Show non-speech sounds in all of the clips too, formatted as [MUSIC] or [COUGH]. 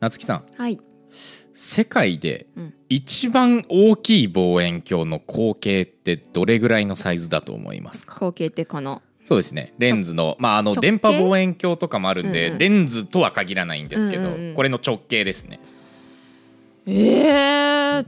夏木さん。はい。世界でうん。一番大きい望遠鏡の口径ってどれぐらいのサイズだと思いますか？後継ってこの。そうですね。レンズのまああの電波望遠鏡とかもあるんで、うんうん。レンズとは限らないんですけど、うんうんうん。これの直径ですね。えー、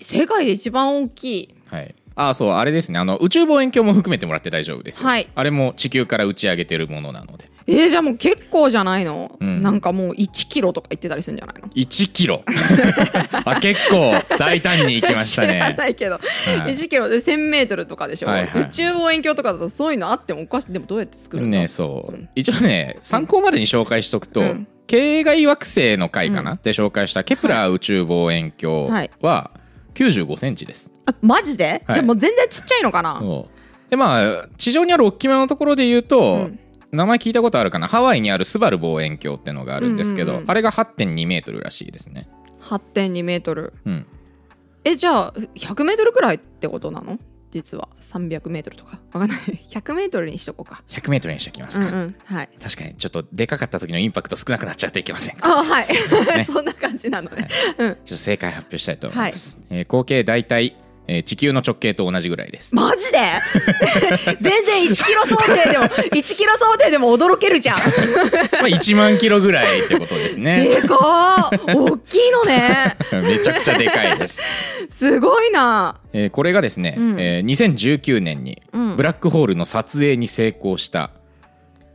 世界で一番大きい。はい。あそうあれですね。あの宇宙望遠鏡も含めてもらって大丈夫ですよ、はい。あれも地球から打ち上げてるものなのでえー、じゃあもう結構じゃないの、うん。なんかもう1キロとか言ってたりするんじゃないの？1キロ。[LAUGHS] あ結構大胆にいきました [LAUGHS] 知らねないけど、はい1キロ。で1000メートルとかでしょ、はいはい。宇宙望遠鏡とかだとそういうのあってもおかしい。でもどうやって作るの？ねそう、うん一応ね参考までに紹介しとくと、うん。系外惑星の回かな、うん。で紹介したケプラー宇宙望遠鏡はい。は95センチです、あマジで、はい。じゃあもう全然ちっちゃいのかな、でまあ地上にある大きめのところで言うと、うん名前聞いたことあるかな？ハワイにあるスバル望遠鏡ってのがあるんですけど、うんうんうん。あれが8.2メートルらしいですね。8.2メートル。うん。えじゃあ100メートルくらいってことなの？実は。300メートルとか？わかんない。[LAUGHS] 100メートルにしとこうか。100メートルにしておきますか、うんうん。はい。確かにちょっとでかかった時のインパクト少なくなっちゃうといけませんあはい。ね。[LAUGHS] そんな感じなのね、うん。ちょっと正解発表したいと思います、えー合計大体、えー地球の直径と同じぐらいです。マジで？[LAUGHS] 全然1キロ想定でも1キロ想定でも驚けるじゃん。まあ1万キロぐらいってことですね。[LAUGHS] でかー大きいのね。[LAUGHS] めちゃくちゃでかいです、すごいな。えーこれがですね、うん。えー2019年にうん。ブラックホールの撮影に成功した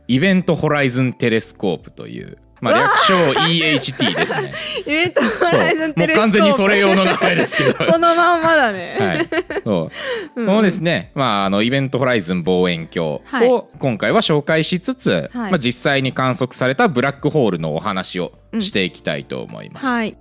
イベントホライズンテレスコープという、まあ、略称 EHT ですね。イベントホそう。ライズンもうテレスコープ。完全にそれ用の名前ですけど。[LAUGHS] そのまんまだね、はい、そう、このですね、まあ、あのイベントホライズン望遠鏡はい。を今回は紹介しつつ、はい。まあ、実際に観測されたブラックホールのお話をしていきたいと思います。はい。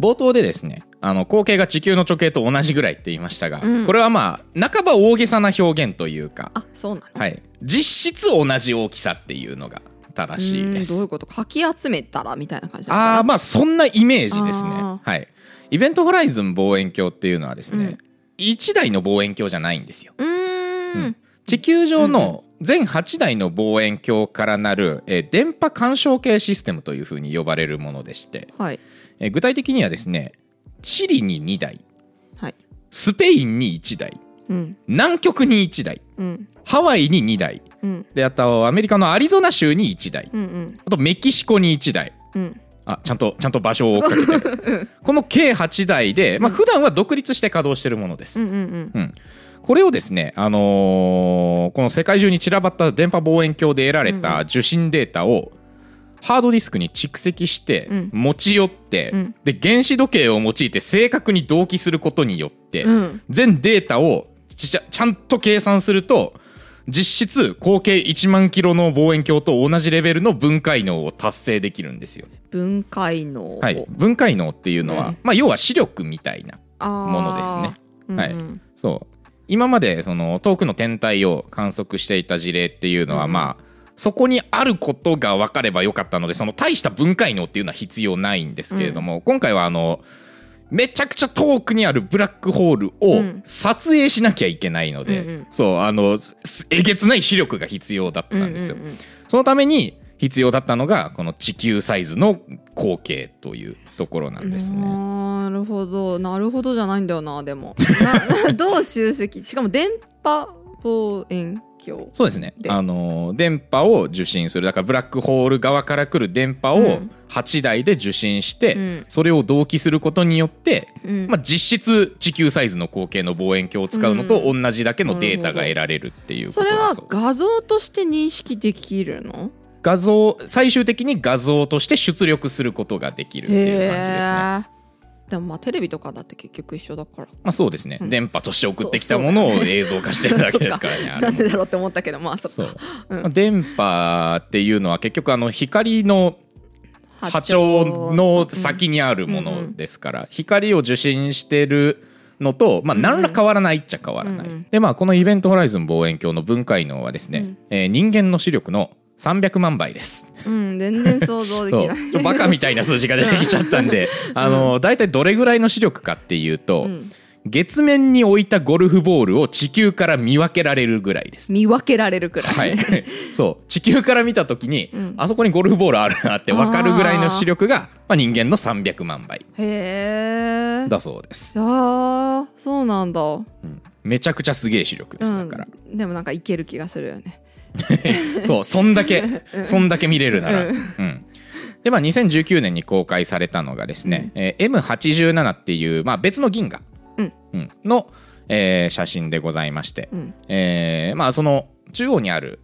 冒頭でですねあの口径が地球の直径と同じぐらいって言いましたが、うん。これはまあ半ば大げさな表現というか、あそうなの。はい、実質同じ大きさっていうのが正しいです。どういうこと？かき集めたらみたいな感じああまあそんなイメージですね。あ。はい、イベントホライズン望遠鏡っていうのはですね、うん。1台の望遠鏡じゃないんですよ。うーん。地球上の全8台の望遠鏡からなる、えー電波干渉計システムというふうに呼ばれるものでして、はい。えー具体的にはですねチリに2台はい。スペインに1台うん南極に1台うんハワイに2台うんであとアメリカのアリゾナ州に1台うんうんあとメキシコに1台うんあちゃんとちゃんと場所を追っかけてる。この計8台で、まあ普段は独立して稼働してるものです、うんうんうん。うん、これをですね、あのーこの世界中に散らばった電波望遠鏡で得られた受信データをハードディスクに蓄積してうん。持ち寄って、うん。で原子時計を用いて正確に同期することによって、うん。全データをちちゃちゃんと計算すると実質合計1万キロの望遠鏡と同じレベルの分解能を達成できるんですよ。分解能はい、分解能っていうのは、うん。まあ、要は視力みたいなもものですね。はいうん。そう。今までその遠くの天体を観測していた事例っていうのは、うん。まあそこにあることが分かればよかったのでその大した分解能っていうのは必要ないんですけれども、今回はあのめちゃくちゃ遠くにあるブラックホールをうん。撮影しなきゃいけないので、うんうん。そうあのすえげつない視力が必要だったんですよ。うんうんうん。そのために必要だったのがこの地球サイズの口径というところなんですね。なるほど。なるほどじゃないんだよなでも。な [LAUGHS] どう集積？しかも電波望遠？鏡そうですね。で。あの電波を受信する。だからブラックホール側から来る電波をうん。8台で受信して、うん。それを同期することによって、うん。まあ、実質地球サイズの口径の望遠鏡を使うのとう同じだけのデータが得られるっていうこそれはとだそう画像として認識できるの？画像最終的に画像として出力することができるっていう感じですね。でもまあテレビとかだって結局一緒だから。まあ、そうですね、うん。電波として送ってきたものを映像化してるだけですからね [LAUGHS] あれも。なんでだろうって思ったけどまあそそうっか。う。ん。まあ電波っていうのは結局あの光の波長。の先にあるものですから、光を受信してるのと、まあ、何ら変わらないっちゃ変わらない、うんうん。でまあこのイベントホライズン望遠鏡の分解能はですね、うん。えー人間の視力の300万倍です。うん全然想像できない。バカみたいな数字が出てきちゃったんであの大体どれぐらいの視力かっていうと、うん。月面に置いたゴルフボールを地球から見分けられるぐらいです。見分けられるくらい、はい、そう。地球から見た時に、うん。あそこにゴルフボールあるなって分かるぐらいの視力が、まあ、人間の300万倍。へえだそうです、あーそうなんだ。うん。めちゃくちゃすげえ視力ですだから、うん、でもなんかいける気がするよね [LAUGHS] そうそんだけうん。そんだけ見れるなら、ううん。んでまあ2019年に公開されたのがですね、えー M87 っていう、まあ、別の銀河、うん。うん。の、えー写真でございまして、うん。えーまあ、その中央にある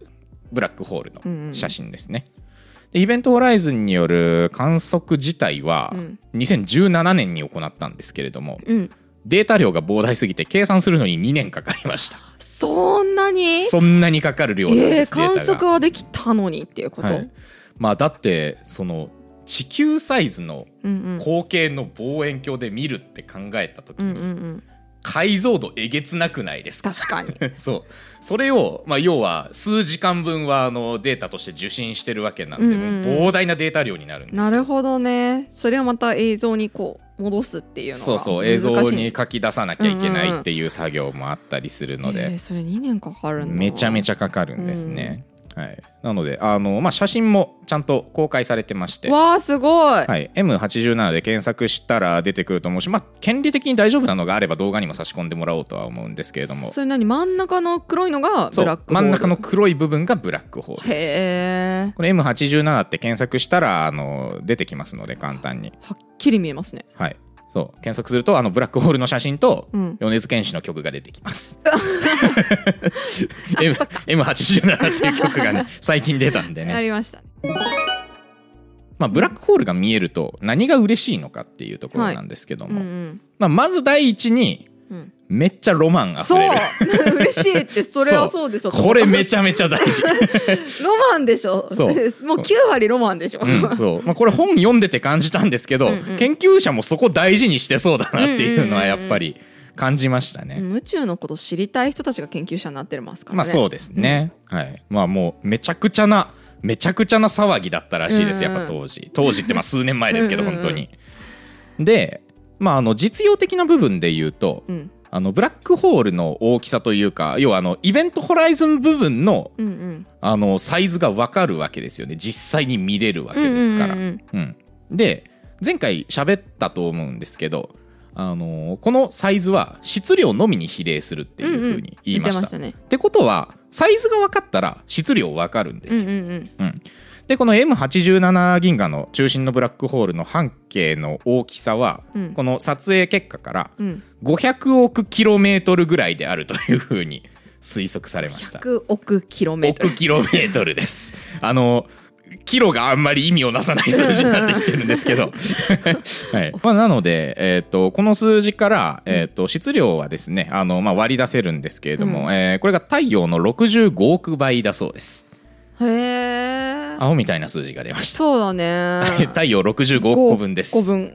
ブラックホールうんうんの写真ですね。でイベントホライズンによる観測自体はうん。2017年に行ったんですけれどもうんデータ量が膨大すぎて計算するのに2年かかりました。そんなに？そんなにかかる量なんえー、です、デー観測はできたのにっていうこと、はい。まあだってその地球サイズのうんうん。光景の望遠鏡で見るって考えた時うんうんにうん。解像度えげつなくないですか？確かに。[LAUGHS] そう。それを、まあ、要は数時間分はあのデータとして受信してるわけなんで、膨大なデータ量になるんですよ。なるほどね。それをまた映像にこう戻すっていうのがそうそう映像に書き出さなきゃいけないっていう作業もあったりするので、えーそれ2年かかるめちゃめちゃゃかかるんですね、はい、なのであの、まあ、写真もちゃんと公開されてまして。わあすごい、はい、M87 で検索したら出てくると思うし、まあ、権利的に大丈夫なのがあれば動画にも差し込んでもらおうとは思うんですけれども。それ何？真ん中の黒いのがブラックホール。真ん中の黒い部分がブラックホールです。へえ。これ M87 って検索したらあの出てきますので簡単に、はっきり見えますね。はい、そう。検索するとあのブラックホールの写真とうん。米津玄師の曲が出てきます。[LAUGHS] M- M87 っていう曲がね [LAUGHS] 最近出たんであね、りましたまあ、ブラックホールが見えると何が嬉しいのかっていうところなんですけどうんも、うん。まあ、まず第一にうんめっちゃロマンあふそう。れ [LAUGHS] る嬉しいってそれはそうでしょ。これめちゃめちゃ大事、[LAUGHS] ロマンでしょ。そう。[LAUGHS] もう9割ロマンでしょ、うんそう。まあ、これ本読んでて感じたんですけど、うんうん。研究者もそこ大事にしてそうだなっていうのはやっぱり感じましたね。うん宇宙のこと知りたい人たちが研究者になってますからね。まあそうですね、はい。まあもうめちゃくちゃなめちゃくちゃな騒ぎだったらしいですやっぱ当時。当時ってまあ数年前ですけどうんうんうん。本当に。でまああの実用的な部分で言うとうん。あのブラックホールの大きさというか要はあのイベントホライズン部分のうんうん。あのサイズが分かるわけですよね。実際に見れるわけですから、うんうんうんうん。で前回喋ったと思うんですけどあのこのサイズは質量のみに比例するっていうふうに言いました,、言ってましたねってことはサイズが分かったら質量分かるんですよ、うんうんうん。うん。でこの M87 銀河の中心のブラックホールの半径の大きさは、うん。この撮影結果からうん。500億キロメートルぐらいであるというふうに推測されました。100億キロメートル。億キロメートルです。[LAUGHS] あのキロがあんまり意味をなさない数字になってきてるんですけど、[LAUGHS] はい。まあ、なので、えー、とこの数字から、えー、と質量はですねあの、まあ、割り出せるんですけれども、うん。えーこれが太陽の65億倍だそうですへえ青みたいな数字が出ました。そうだね。[LAUGHS] 太陽65億個分です。5個分。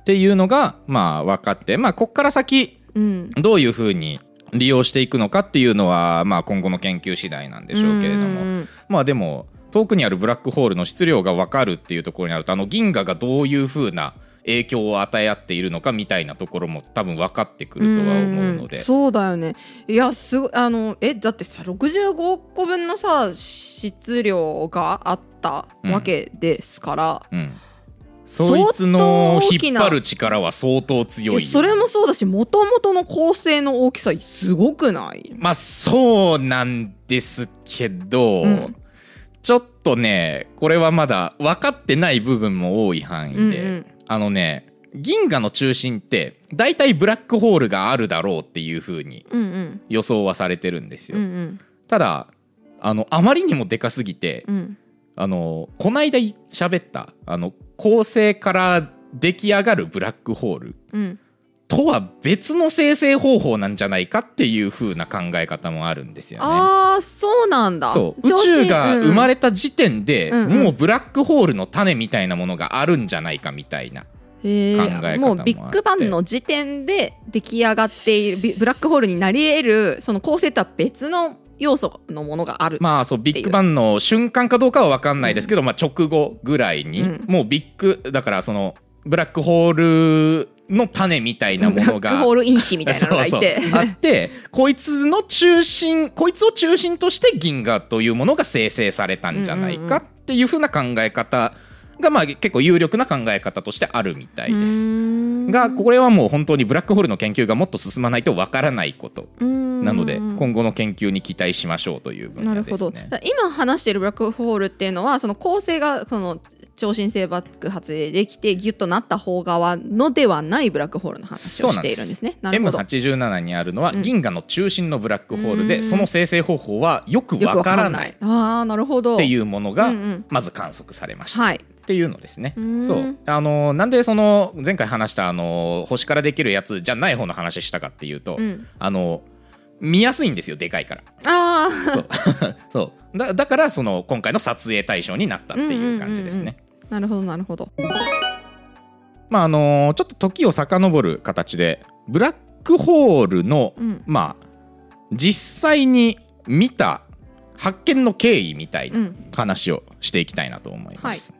っていうのがまあ分かって。まあこっから先うん。どういうふうに利用していくのかっていうのは、まあ、今後の研究次第なんでしょうけれども、うん。まあでも遠くにあるブラックホールの質量が分かるっていうところになるとあの銀河がどういうふうな影響を与え合っているのかみたいなところも多分分かってくるとは思うので、んそうだよね。いやすごいあのえだってさ65億個分のさ質量があったわけですから、うん。そいつの引っ張る力は相当強いえそれもそうだしもともとの構成の大きさすごくない？まあそうなんですけど、うん。ちょっとねこれはまだ分かってない部分も多い範囲で、うんうんあのね銀河の中心って大体ブラックホールがあるだろうっていう風にうんうん。予想はされてるんですよ、うんうん。ただあのあまりにもでかすぎて、うん。あのこないだ喋ったあの恒星から出来上がるブラックホールうんとは別の生成方法なんじゃないかっていう風な考え方もあるんですよね。ああそうなんだ。宇宙が生まれた時点で、うんうん。もうブラックホールの種みたいなものがあるんじゃないかみたいなへ考え方もうビッグバンの時点で出来上がっているビブラックホールになり得るその構成とは別の要素のものがある、まあそうビッグバンの瞬間かどうかは分かんないですけど、まあ、直後ぐらいに、うん。もうビッグだからそのブラックホールの種みたいなものが。[LAUGHS] ホール因子みたいなのがいて。そうそう。あってこいつの中心こいつを中心として銀河というものが生成されたんじゃないかっていうふうな考え方がまあ結構有力な考え方としてあるみたいです。がこれはもう本当にブラックホールの研究がもっと進まないとわからないことなので今後の研究に期待しましょうという分なるほど。野ですね。だ今話しているブラックホールっていうのはその構成がその超新星爆発でできてギュッとなった方側のではないブラックホールの話をしているんですね。なるほど。M87 にあるのは銀河の中心のブラックホールで、うん。その生成方法はよくわからない。ああなるほど。っていうものがうんうん。まず観測されました。はいっていうのですね。うん。そう。あのなんでその前回話したあの星からできるやつじゃない方の話したかっていうと、うん。あの見やすいんですよでかいから。あそう。そう。[LAUGHS] だだからその今回の撮影対象になったっていう感じですね。あなるほどなるほど。まああのちょっと時を遡る形でブラックホールの、うん。まあ実際に見た発見の経緯みたいなうん。話をしていきたいなと思います。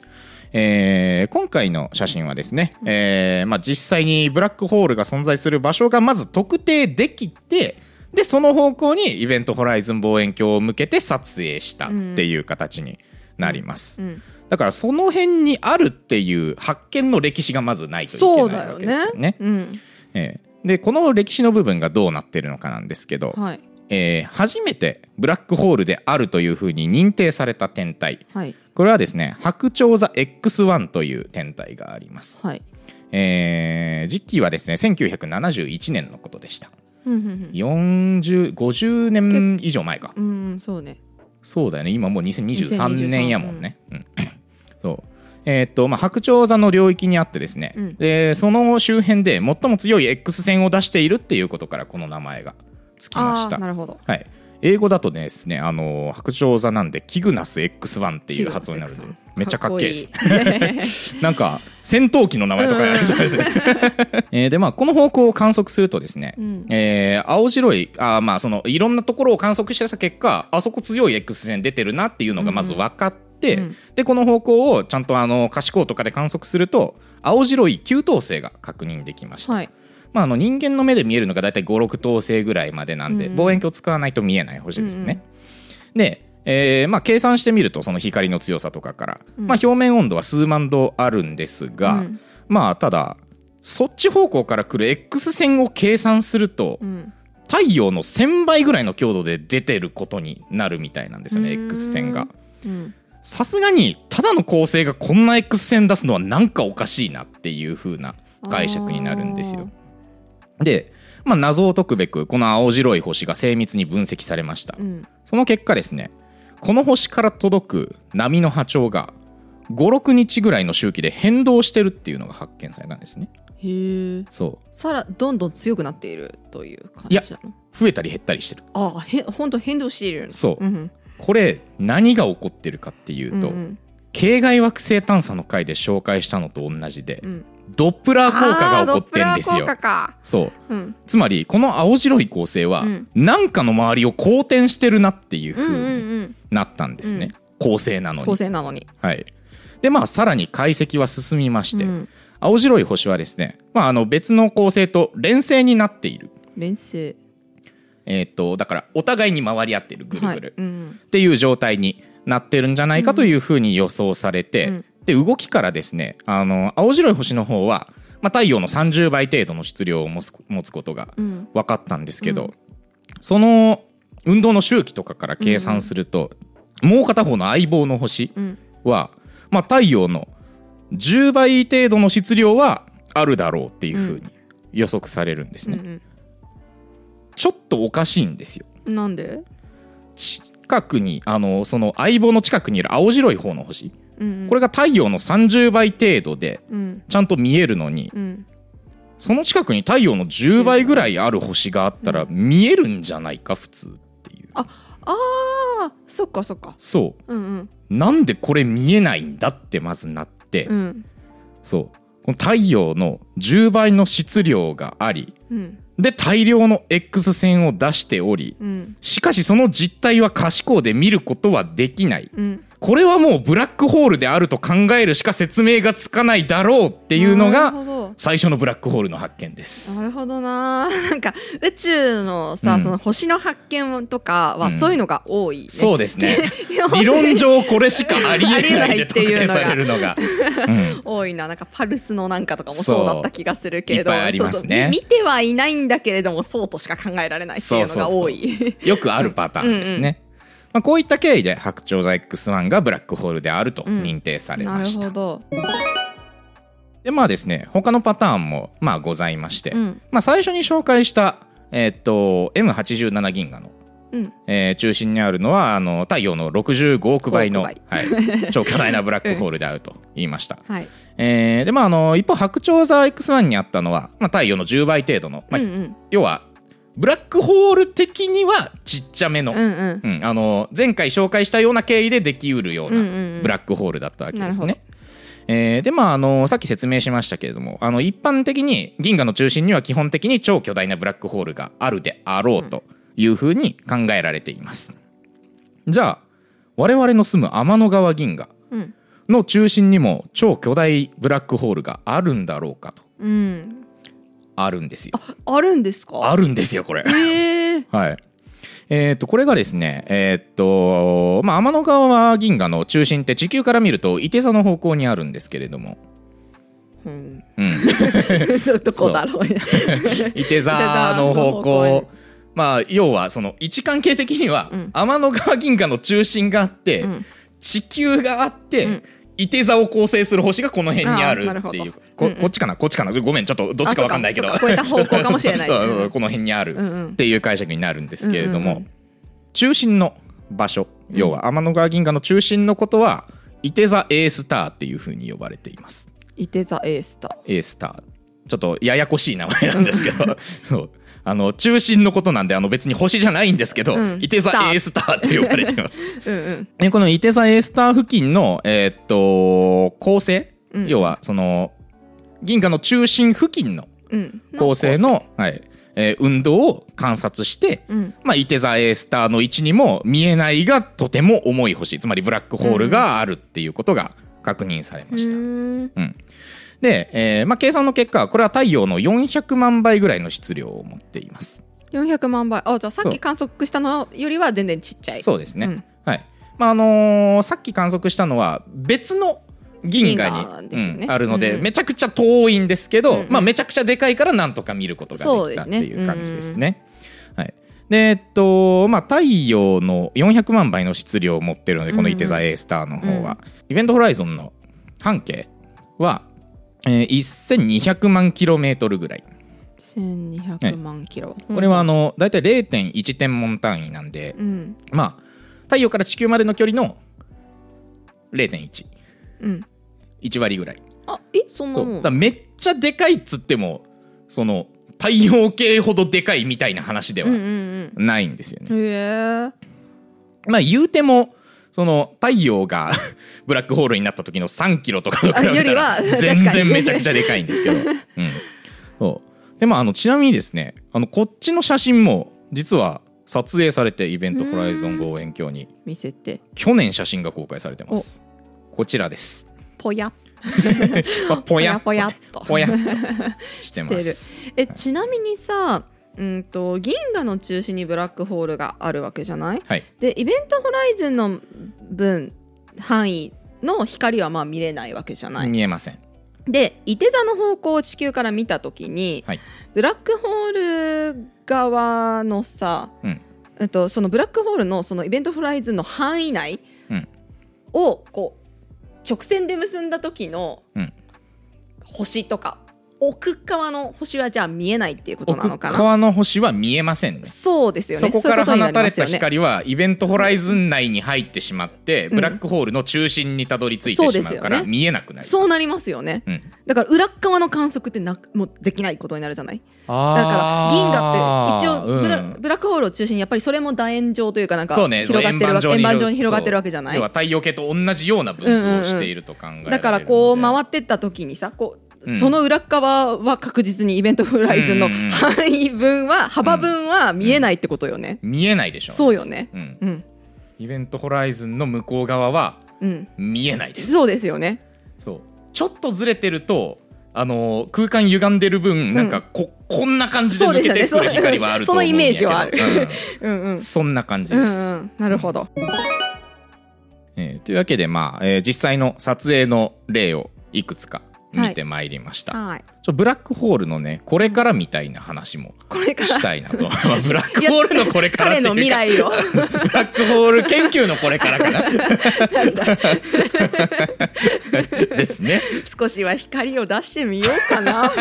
えー今回の写真はですね、えーまあ、実際にブラックホールが存在する場所がまず特定できてでその方向にイベントホライズン望遠鏡を向けて撮影したっていう形になります。うんだからその辺にあるっていう発見の歴史がまずないといけないわそうだよね。けですよね。うん。えーでこの歴史の部分がどうなってるのかなんですけど、はい。えー初めてブラックホールであるというふうに認定された天体。はいこれはですね白鳥座 X1 という天体があります、はい。えー時期はですね1971年のことでした。うんうん4050年以上前か。うんうんそうね。そうだよね。今もう2023 2023年やもんね、うん。[LAUGHS] そう。えーっとまあ、白鳥座の領域にあってですね、うん。でその周辺で最も強い X 線を出しているっていうことからこの名前がつきましあた。あなるほど。はい、英語だとですね、あの白鳥座なんでキグナス X1 っていう発音になるのでめっちゃかっけえです。す [LAUGHS] なんか戦闘機の名前とかありそうですね。[LAUGHS] えーでまあこの方向を観測するとですね、うん。えー青白いあーまあそのいろんなところを観測してた結果あそこ強い X 線出てるなっていうのがまず分かって、うん。でこの方向をちゃんとあの可視光とかで観測すると青白い球頭星が確認できました。はいまあ、あの人間の目で見えるのが大体56等星ぐらいまでなんで、うん望遠鏡を使わないと見えない星ですね。で、えーまあ、計算してみるとその光の強さとかから、うんまあ、表面温度は数万度あるんですが、うんまあただそっち方向から来る X 線を計算すると、うん太陽の1000倍ぐらいの強度で出てることになるみたいなんですよね X 線が。うんさすがにただの恒星がこんな X 線出すのはなんかおかしいなっていう風な解釈になるんですよ。で、まあ、謎を解くべくこの青白い星が精密に分析されました、うん。その結果ですねこの星から届く波の波長が56日ぐらいの周期で変動してるっていうのが発見されたんですね。へえ。そう。さらどんどん強くなっているという感じなの？増えたり減ったりしてる。ああへ本当変動しているそう。うんこれ何が起こってるかっていうと、うんうん。系外惑星探査の回で紹介したのと同じで、うんドップラー効果が起こってるんですよ。そう。うん。つまりこの青白い恒星はうん。何かの周りを公転してるなっていううんうにうん。なったんですね、恒星なの構に。成なのに。はい、でまあさらに解析は進みまして、うん。青白い星はですね、まあ、あの別の恒星と連星になっている、連星。えー、とだからお互いに回り合ってるぐるぐる。はい。うん。っていう状態になってるんじゃないかというふうに予想されて、うんで動きからですねあの青白い星の方は、まあ、太陽の30倍程度の質量を持つ持つことがうん。分かったんですけど、うん。その運動の周期とかから計算すると、もう片方の相棒の星うん。は、まあ、太陽の10倍程度の質量はあるだろうっていうふうに予測されるんですね、うんちょっとおかしいんですよ。うんなんで？近くにあのその相棒の近くにいる青白い方の星うんこれが太陽の30倍程度でうん。ちゃんと見えるのにうん。その近くに太陽の10倍ぐらいある星があったら見えるんじゃないか普通っていう。ああそっかそっか。そう。んうん。うなんでこれ見えないんだってまずなって、うん。そう。この太陽の10倍の質量がありうん。で大量の X 線を出しておりうん。しかしその実態は可視光で見ることはできない。うんこれはもうブラックホールであると考えるしか説明がつかないだろうっていうのが最初のブラックホールの発見です。な。るほどな。なんか宇宙のさ、うん。その星の発見とかはうんそういうのが多い、ね。そうですね。[LAUGHS] 理理論上これしかありえないでありえないっていうのが特定されるのが、[LAUGHS] うん。多いな。なんかパルスのなんかとかもそうだった気がするけど。そううそう。み見てはいないんだけれどもそうとしか考えられないっていうのが多い。よくあるパターンですね。うんうんまあ、こういった経緯で白鳥座 X1 がブラックホールであると認定されなるました。ほど、でまあですね他のパターンもまあございまして、うん。まあ、最初に紹介した、えーっと M87 銀河の、うん、えー中心にあるのはあの太陽の65億倍の、億はい、[LAUGHS] 超巨大なブラックホールであると言いました。はい、えーでまああの一方白鳥座 X1 にあったのは、まあ、太陽の10倍程度の、まあうんうん。要はブラックホール的にはちっちゃめの、うんうん。うん、あの前回紹介したような経緯でできうるようなんブラックホールだったわけですね。えーでまああのさっき説明しましたけれどもあの一般的に銀河の中心には基本的に超巨大なブラックホールがあるであろうというふうに考えられています。じゃあ我々の住む天の川銀河うん。の中心にも超巨大ブラックホールがあるんだろうかと。うんあるんですよ。あるんですか？あるんですよこれ。え。ー、はい。えー、とこれがですね、えーっとまあ、天の川銀河の中心って地球から見ると伊手座の方向にあるんですけれども、うん、うん、ど [LAUGHS] どこだろう伊手座の方伊手座の方向まあ要はその位置関係的には、うん。天の川銀河の中心があって、うん。地球があって、うん伊手座を構成する星がこの辺にあるっていう。こうんうん。こっちかな？こっちかな？ごめんちょっとどっちかわかんないけど。この辺にあるうんうんっていう解釈になるんですけれども、うんうん。うん中心の場所要は天の川銀河の中心のことは伊手座 A スターっていうふうに呼ばれています。いて座 A スタ A スター。ちょっとややこしい名前なんですけどあの中心のことなんであの別に星じゃないんですけど、うん。伊手座スター。A スターって呼ばれてます。ー [LAUGHS] うんうん。でこの伊手座 A スター付近の、えーっと構成、うん。要はその銀河の中心付近のうん。構成の、はい。えー運動を観察して、うん。まあ、伊手座 A スターの位置にも見えないがとても重い星。つまりブラックホールがあるっていうことが確認されました。うーん。うんで、えーまあ、計算の結果これは太陽の400万倍ぐらいの質量を持っています。400万倍。あじゃあさっき観測したのよりは全然ちっちゃい。そうですね、うん。はい。まああのーさっき観測したのは別の銀河にね。うんあるので、うん。めちゃくちゃ遠いんですけど、うんうん。まあ、めちゃくちゃでかいからなんとか見ることができたっていう感じですね。はい、でえっとまあ太陽の400万倍の質量を持ってるのでこのイテザ A スターの方は、イベントホライゾンの半径は、えー1200万キロメートルぐらい。1200万キロ、これはあの大体0.1天文単位なんで、うん。まあ太陽から地球までの距離の0.11うん。割ぐらい。あえそんなもん。だめっちゃでかいっつってもその太陽系ほどでかいみたいな話ではうんうんないんですよね。うんへえ。まあ言うてもその太陽が [LAUGHS] ブラックホールになった時の3キロとかと比べあよりたらは全然めちゃくちゃでかいんですけど、[LAUGHS] うん、そう。でまああのちなみにですねあのこっちの写真も実は撮影されてイベントホライゾン望遠鏡に。見せて。去年写真が公開されてます。こちらです。ぽや。[LAUGHS] まあぽや。ぽやっと。ぽやっと。してます。えちなみにさうんと銀河の中心にブラックホールがあるわけじゃない？はい。でイベントホライズンの分範囲の光はまあ見れないわけじゃない、見えません。でいて座の方向を地球から見た時に、はい。ブラックホール側のさ、うん。えっと、そのブラックホールのそのイベントホライズンの範囲内うん。をこう直線で結んだ時のうん。星とか奥側の星はじゃあ見えないっていうことなのかな？奥側の星は見えませんね。そうですよね。そこから放たれた光はイベントホライズン内に入ってしまって、うん。ブラックホールの中心にたどり着いてしまうから見えなくなります。そうなりますよね。うん、だから裏っ側の観測ってなもうできないことになるじゃない？だだから銀河って一応ブラ,、うん。ブラックホールを中心にやっぱりそれも楕円状というかなんか広がってるわけ円盤状に広がってるわけじゃない？要は太陽系と同じような分布をしていると考えられるので。だからこう回ってった時にさこう、うん。その裏っ側は確実にイベントフライズンのうん。うんうん範囲分は幅分は見えないってことよね、見えないでしょそうよね。うん、うん。イベントホライズンの向こう側はうん。見えないです。そうですよね。そう。ちょっとずれてるとあの空間歪んでる分、なんかここんな感じで抜けてくる光はあると思うんやけど。そのイメージはある。うん。[LAUGHS] うんうん。そんな感じうんです。うん。なるほど。えーというわけで、まあえー実際の撮影の例をいくつか見てまいりました、はい。ちょブラックホールのねこれからみたいな話もしたいなと。[LAUGHS] まあブラックホールのこれからって彼の未来をブラックホール研究のこれからかな。[LAUGHS] ですね。少しは光を出してみようかな。[LAUGHS]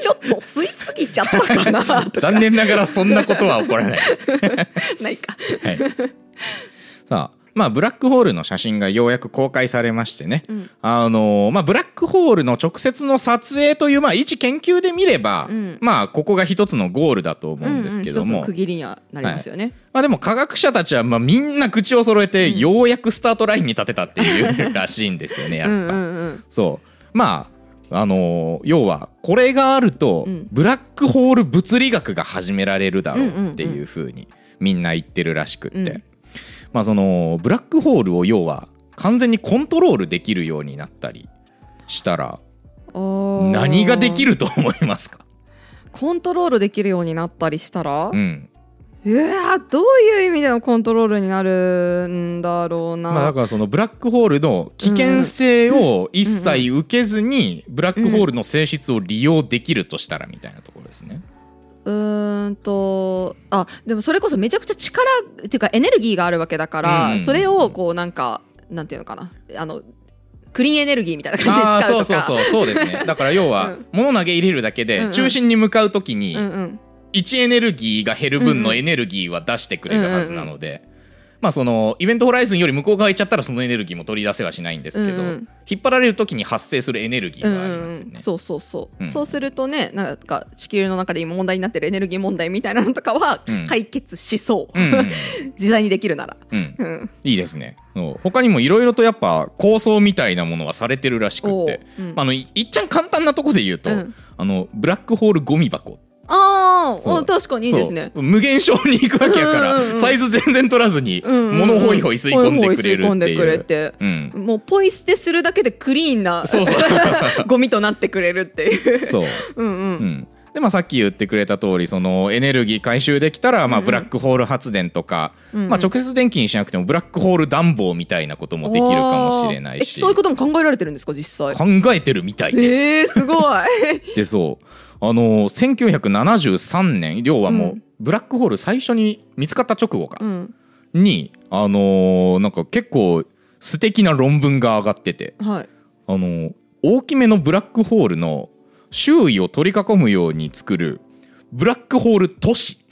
ちょっと吸いすぎちゃったかな。残念ながらそんなことは起こらないです。ないか。はい、さあまあブラックホールの写真がようやく公開されましてね、うん。あのーまあ、ブラックホールの直接の撮影という、まあ、一研究で見れば、うん。まあここが一つのゴールだと思うんですけども、うんうん区切りにはなりますよね、まあ、でも科学者たちはまあみんな口を揃えてようやくスタートラインに立てたっていうらしいんですよねやっぱ。うんうんうん。そう。まああのー要はこれがあると、うん。ブラックホール物理学が始められるだろうっていうふうにみんな言ってるらしくって、うんまあそのブラックホールを要は完全にコントロールできるようになったりしたら何ができると思いますか、コントロールできるようになったりしたら、うん。いやどういう意味でのコントロールになるんだろうな、まあ、だからそのブラックホールの危険性を一切受けずにブラックホールの性質を利用できるとしたらみたいなところですね。うーんとあでもそれこそめちゃくちゃ力っていうかエネルギーがあるわけだから、うん。それをこうなんかなんていうのかな。あのクリーンエネルギーみたいな感じで使うとか。そうそうそうそうですね。[LAUGHS] だから要はうん。物投げ入れるだけでうんうん。中心に向かう時にうんうん。位置エネルギーが減る分のうんうんエネルギーは出してくれるはずなので、まあそのイベントホライズンより向こう側行っちゃったらそのエネルギーも取り出せはしないんですけど、うん。うん引っ張られる時に発生するエネルギーがありますよね。うんうん。そうそうそう、うん。そうするとねなんか地球の中で今問題になってるエネルギー問題みたいなのとかはうん。解決しそう、うん。うん。[LAUGHS] 自在にできるなら、うん。うん、いいですね。他にもいろいろとやっぱ構想みたいなものはされてるらしくって、おう。うん。あのいいっちゃん簡単なとこで言うと、うん。あのブラックホールゴミ箱ああ確かにいいですね。無限小に行くわけやから、うんうんうん。サイズ全然取らずにうんうんうん。物ホイホイ吸い込んでくれるホイホイ吸い込んでくって。いう。もうポイ捨てするだけでクリーンなそうそう。[LAUGHS] ゴミとなってくれるっていう。そう、うんうん。うん。でまあ、さっき言ってくれた通りそのエネルギー回収できたら、まあ、ブラックホール発電とか、うんうん。まあ、直接電気にしなくてもブラックホール暖房みたいなこともできるかもしれないし。そういうことも考えられてるんですか実際。考えてるみたいです。えー、すごい。でそうあの1973年要はもう、うん。ブラックホール最初に見つかった直後か、うん。にあのーなんか結構素敵な論文が上がってて。はい。あのー大きめのブラックホールの周囲を取り囲むように作るブラックホール都市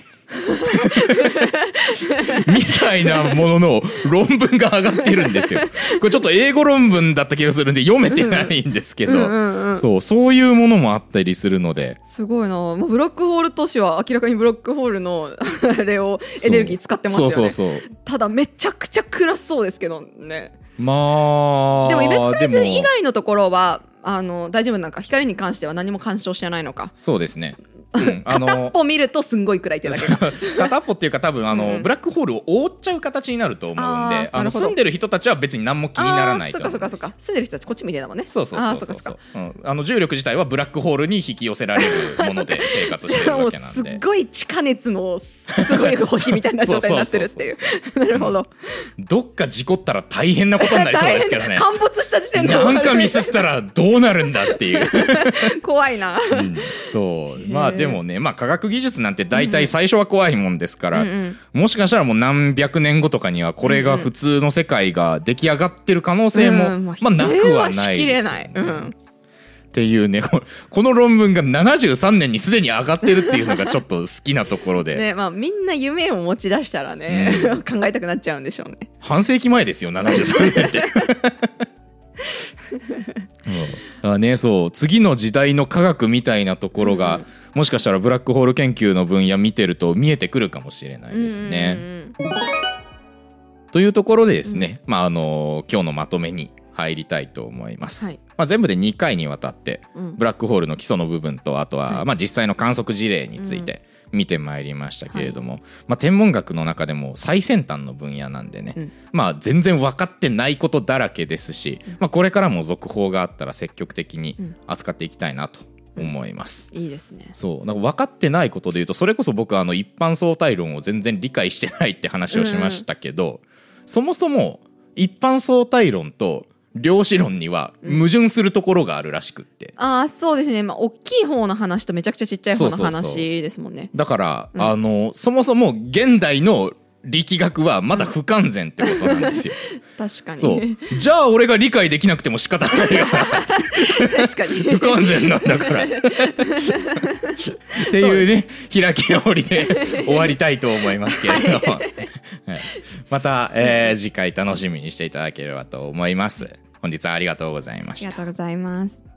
みたいなものの論文が上がってるんですよ。[LAUGHS] これちょっと英語論文だった気がするんで読めてないんですけど、そうそういうものもあったりするので。すごいな。もうブラックホール都市は明らかにブラックホールの [LAUGHS] あれをエネルギー使ってますよね。そう。そうそうただめちゃくちゃ暗そうですけどね。まあでもイベントプレゼン以外のところはあの大丈夫なんか。光に関しては何も干渉してないのか。そうですね、うん。あ片っのぽ見るとすんごい暗いってだけ。か片っぽっていうか多分あの、うん。うんブラックホールを覆っちゃう形になると思うんであーあのなるほど。住んでる人たちは別に何も気にならないとあーそっ思うかそっかそっか。住んでる人たちこっち見てたもんね。そうそうあそうそう。ーそっかそっか。うん。あの重力自体はブラックホールに引き寄せられるもので生活してるもうわけなんすっでごい地下熱のすごい星みたいな状態になってるっていう。[LAUGHS] なるほど。どっか事故ったら大変なことになりそうですけどね。陥没した時点でなんかミスったらどうなるんだっていう、[LAUGHS] 怖いな。うん。そう。まあでもねまあ科学技術なんて大体最初は怖いもんですから、うんうん。もしかしたらもう何百年後とかにはこれが普通の世界が出来上がってる可能性も、うん。まあなくはないですよね。れない、うん。っていうねここの論文が73年にすでに上がってるっていうのがちょっと好きなところで、[LAUGHS] ねまあ、みんな夢を持ち出したらね、[LAUGHS] 考えたくなっちゃうんでしょうね。半世紀前ですよ73年って。[LAUGHS] うん。あね、そう次の時代の科学みたいなところが、うん。うんもしかしたらブラックホール研究の分野見てると見えてくるかもしれないですね。うんうんうん。というところでですね、まああの今日のまとめに入りたいと思います。はい。まあ、全部で2回にわたってうん。ブラックホールの基礎の部分とあとは、はい。まあ、実際の観測事例について見てまいりましたけれども、まあ、天文学の中でも最先端の分野なんでね、うん。まあ、全然分かってないことだらけですし、まあ、これからも続報があったら積極的に扱っていきたいなと思います。いいですね。そう。なんか分かってないことでいうとそれこそ僕はあの一般相対論を全然理解してないって話をしましたけど、そもそも一般相対論と量子論には矛盾するところがあるらしくって、ああそうですね。まあ大きい方の話とめちゃくちゃちっちゃい方の話ですもんね。だから、あのそもそも現代の力学はまだ不完全ってことなんですよ。[LAUGHS] 確かに。そう。じゃあ俺が理解できなくても仕方ないよ。確かに。[LAUGHS] 不完全なんだから。[LAUGHS] っていうね開き直りで終わりたいと思いますけれども、はい。また、えー次回楽しみにしていただければと思います。本日はありがとうございましたありが。とうございます